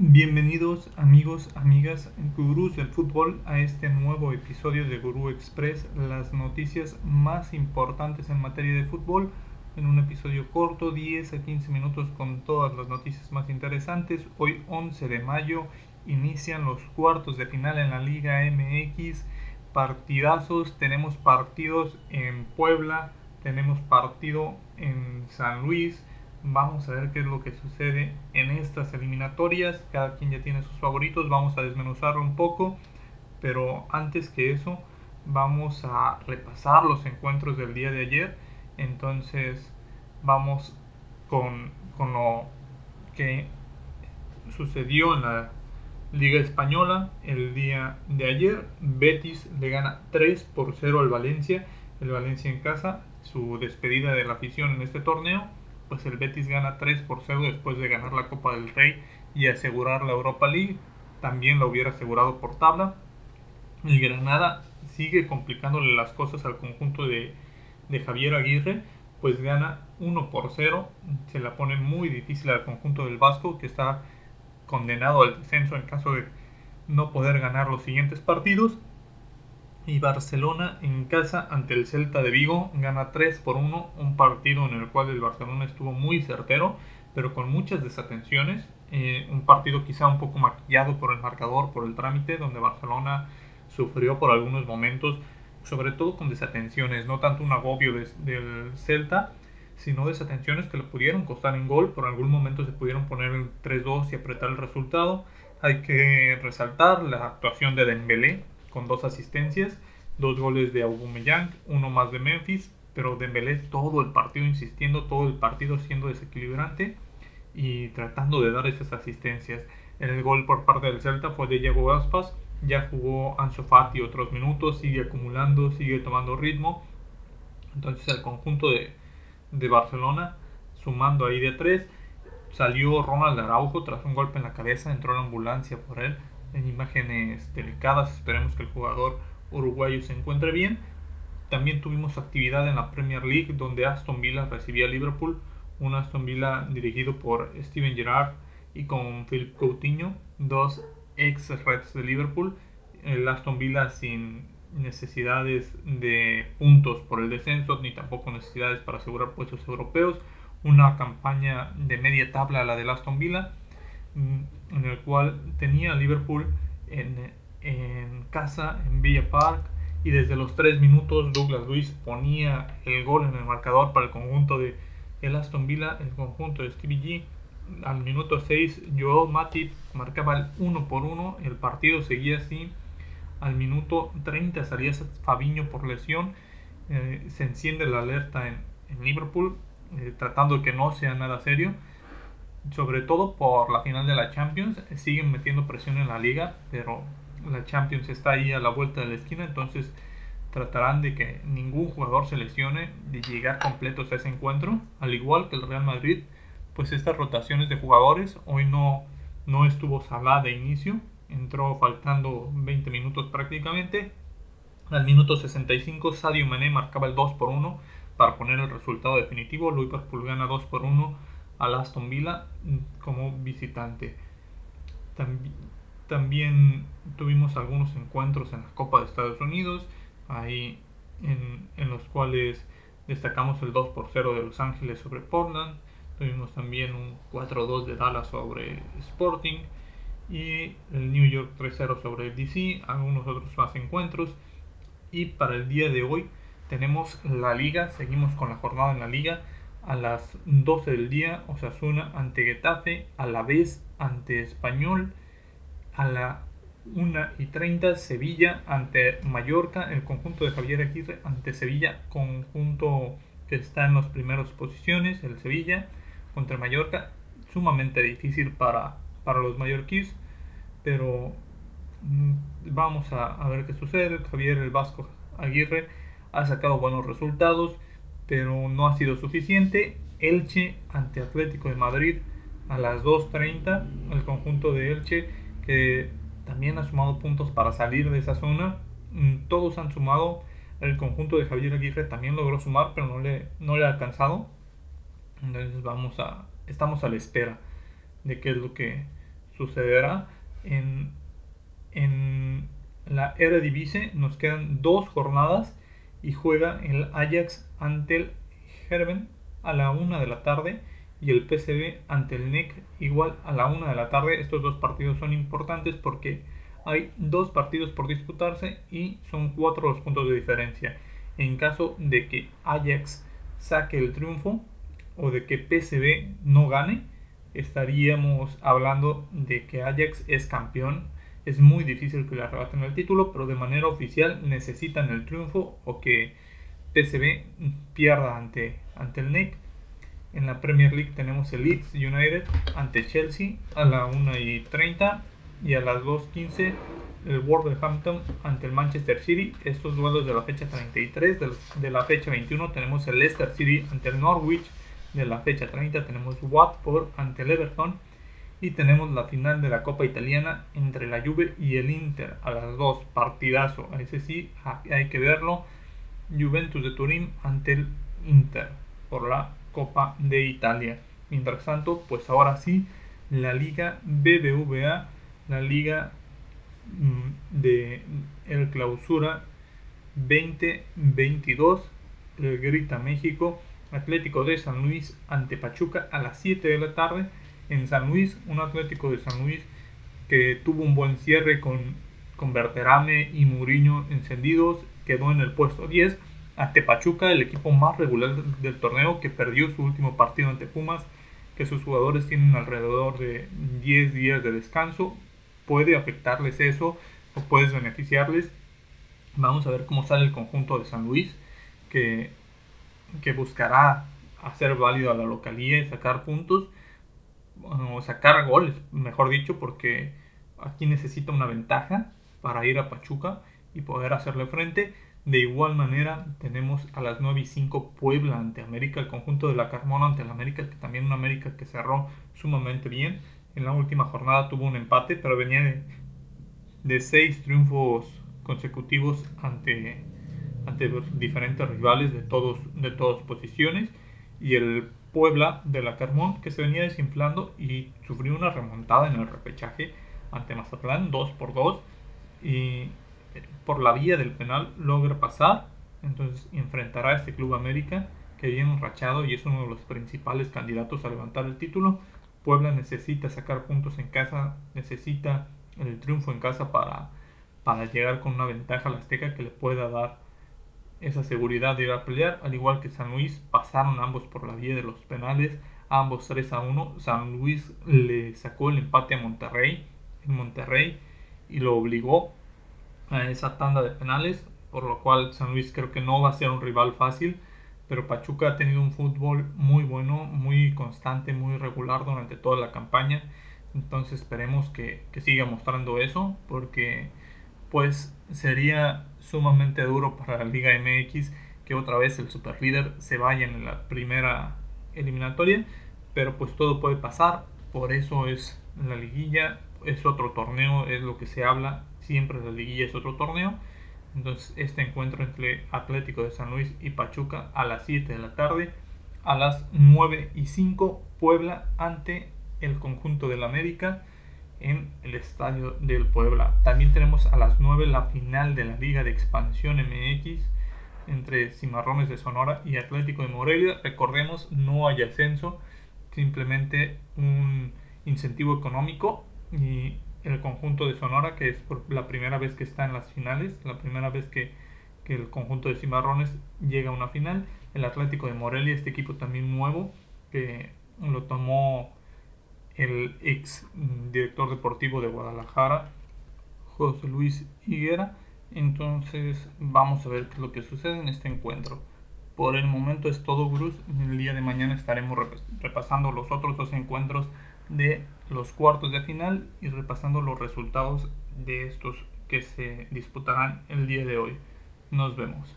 Bienvenidos amigos, amigas, gurús del fútbol a este nuevo episodio de Gurú Express, las noticias más importantes en materia de fútbol, en un episodio corto, 10 a 15 minutos con todas las noticias más interesantes. Hoy 11 de mayo inician los cuartos de final en la Liga MX, partidazos, tenemos partidos en Puebla, tenemos partido en San Luis, Vamos a ver qué es lo que sucede en estas eliminatorias. Cada quien ya tiene sus favoritos. Vamos a desmenuzarlo un poco. Pero antes que eso, vamos a repasar los encuentros del día de ayer. Entonces, vamos con, con lo que sucedió en la Liga Española el día de ayer. Betis le gana 3 por 0 al Valencia. El Valencia en casa, su despedida de la afición en este torneo pues el Betis gana 3 por 0 después de ganar la Copa del Rey y asegurar la Europa League. También lo hubiera asegurado por tabla. El Granada sigue complicándole las cosas al conjunto de, de Javier Aguirre, pues gana 1 por 0. Se la pone muy difícil al conjunto del Vasco, que está condenado al descenso en caso de no poder ganar los siguientes partidos y Barcelona en casa ante el Celta de Vigo. Gana 3 por 1, un partido en el cual el Barcelona estuvo muy certero, pero con muchas desatenciones, eh, un partido quizá un poco maquillado por el marcador, por el trámite, donde Barcelona sufrió por algunos momentos, sobre todo con desatenciones, no tanto un agobio del Celta, sino desatenciones que le pudieron costar en gol, por algún momento se pudieron poner en 3-2 y apretar el resultado. Hay que resaltar la actuación de Dembélé, con dos asistencias, dos goles de Aubameyang, uno más de Memphis, pero Dembélé todo el partido insistiendo, todo el partido siendo desequilibrante y tratando de dar esas asistencias. El gol por parte del Celta fue de Diego Aspas, ya jugó Ansu Fati otros minutos, sigue acumulando, sigue tomando ritmo. Entonces el conjunto de, de Barcelona, sumando ahí de tres, salió Ronald Araujo tras un golpe en la cabeza, entró en la ambulancia por él, en imágenes delicadas. Esperemos que el jugador uruguayo se encuentre bien. También tuvimos actividad en la Premier League donde Aston Villa recibía a Liverpool, un Aston Villa dirigido por Steven Gerrard y con Philip Coutinho, dos ex Reds de Liverpool. El Aston Villa sin necesidades de puntos por el descenso ni tampoco necesidades para asegurar puestos europeos. Una campaña de media tabla la del Aston Villa en el cual tenía Liverpool en, en casa, en Villa Park, y desde los 3 minutos Douglas Luis ponía el gol en el marcador para el conjunto de el Aston Villa, el conjunto de Stevie G. Al minuto 6 Joel Matip marcaba el 1 por 1, el partido seguía así. Al minuto 30 salía Fabiño por lesión, eh, se enciende la alerta en, en Liverpool, eh, tratando que no sea nada serio sobre todo por la final de la Champions, siguen metiendo presión en la liga, pero la Champions está ahí a la vuelta de la esquina, entonces tratarán de que ningún jugador se lesione, de llegar completos a ese encuentro, al igual que el Real Madrid, pues estas rotaciones de jugadores, hoy no, no estuvo Salah de inicio, entró faltando 20 minutos prácticamente, al minuto 65 Sadio Mané marcaba el 2 por 1 para poner el resultado definitivo, Liverpool gana 2 por 1 al Aston Villa mm, como visitante. También, tuvimos algunos encuentros en la Copa de Estados Unidos, ahí en, los cuales destacamos el 2 por 0 de Los Ángeles sobre Portland, tuvimos también un 4-2 de Dallas sobre Sporting y el New York 3-0 sobre el DC, algunos otros más encuentros. Y para el día de hoy tenemos la liga, seguimos con la jornada en la liga a las 12 del día Osasuna ante Getafe, a la vez ante Español, a la 1 y 30 Sevilla ante Mallorca, el conjunto de Javier Aguirre ante Sevilla, conjunto que está en las primeras posiciones, el Sevilla contra Mallorca, sumamente difícil para, para los mallorquíes, pero mm, vamos a, a ver qué sucede. Javier el Vasco Aguirre ha sacado buenos resultados pero no ha sido suficiente. Elche ante Atlético de Madrid a las 2.30, el conjunto de Elche que también ha sumado puntos para salir de esa zona. Mm, todos han sumado, el conjunto de Javier Aguirre también logró sumar, pero no le, no le ha alcanzado. Entonces vamos a, estamos a la espera de qué es lo que sucederá en, en la Eredivisie. Nos quedan dos jornadas y juega el Ajax ante el Gerben a la una de la tarde y el PSV ante el NEC igual a la una de la tarde. Estos dos partidos son importantes porque hay dos partidos por disputarse y son cuatro los puntos de diferencia. En caso de que Ajax saque el triunfo o de que PSV no gane, estaríamos hablando de que Ajax es campeón. Es muy difícil que le arrebaten el título, pero de manera oficial necesitan el triunfo o que PSV pierda ante, ante el NEC. En la Premier League tenemos el Leeds United ante Chelsea a la 1 y 30 y a las 2.15 el Wolverhampton ante el Manchester City. Estos duelos de la fecha 33, de la fecha 21 tenemos el Leicester City ante el Norwich, de la fecha 30 tenemos Watford ante el Everton. Y tenemos la final de la Copa Italiana entre la Juve y el Inter a las 2, partidazo, ese sí hay que verlo, Juventus de Turín ante el Inter por la Copa de Italia. Mientras tanto, pues ahora sí, la Liga BBVA la liga mm, de el clausura 2022 el Grita México Atlético de San Luis ante Pachuca a las 7 de la tarde en San Luis un Atlético de San Luis que tuvo un buen cierre con, con Berterame y Muriño encendidos quedó en el puesto 10 ante Pachuca el equipo más regular del torneo que perdió su último partido ante Pumas que sus jugadores tienen alrededor de 10 días de descanso puede afectarles eso o puedes beneficiarles. Vamos a ver cómo sale el conjunto de San Luis, que, que buscará hacer válido a la localía y sacar puntos, o sacar goles, mejor dicho, porque aquí necesita una ventaja para ir a Pachuca y poder hacerle frente. De igual manera, tenemos a las 9 y 5 Puebla ante América, el conjunto de la Carmona ante el América, que también una América que cerró sumamente bien en la última jornada tuvo un empate, pero venía de, seis triunfos consecutivos ante, ante diferentes rivales de, todos, de todas posiciones. Y el Puebla de la Carmón que se venía desinflando y sufrió una remontada en el repechaje ante Mazatlán 2 por 2 y por la vía del penal logra pasar entonces enfrentará a este Club América que viene enrachado y es uno de los principales candidatos a levantar el título Puebla necesita sacar puntos en casa, necesita el triunfo en casa para, para llegar con una ventaja a la Azteca que le pueda dar esa seguridad de ir a pelear, al igual que San Luis, pasaron ambos por la vía de los penales, ambos 3 a 1. San Luis le sacó el empate a Monterrey en Monterrey y lo obligó a esa tanda de penales, por lo cual San Luis creo que no va a ser un rival fácil pero Pachuca ha tenido un fútbol muy bueno, muy constante, muy regular durante toda la campaña. Entonces esperemos que, siga mostrando eso, porque pues sería sumamente duro para la Liga MX que otra vez el superlíder se vaya en la primera eliminatoria, pero pues todo puede pasar, por eso es la liguilla, es otro torneo, es lo que se habla, siempre la liguilla es otro torneo entonces, este encuentro entre Atlético de San Luis y Pachuca a las 7 de la tarde. A las 9 y 5, Puebla ante el conjunto del América en el estadio del Puebla. También tenemos a las 9 la final de la Liga de Expansión MX entre Cimarrones de Sonora y Atlético de Morelia. Recordemos, no hay ascenso, simplemente un incentivo económico y el conjunto de Sonora, que es por la primera vez que está en las finales, la primera vez que, el conjunto de Cimarrones llega a una final. El Atlético de Morelia, este equipo también nuevo, que lo tomó el ex director deportivo de Guadalajara, José Luis Higuera. Entonces vamos a ver lo que sucede en este encuentro. Por el momento es todo, Bruce. El día de mañana estaremos repasando los otros dos encuentros de los cuartos de final y repasando los resultados de estos que se disputarán el día de hoy. Nos vemos.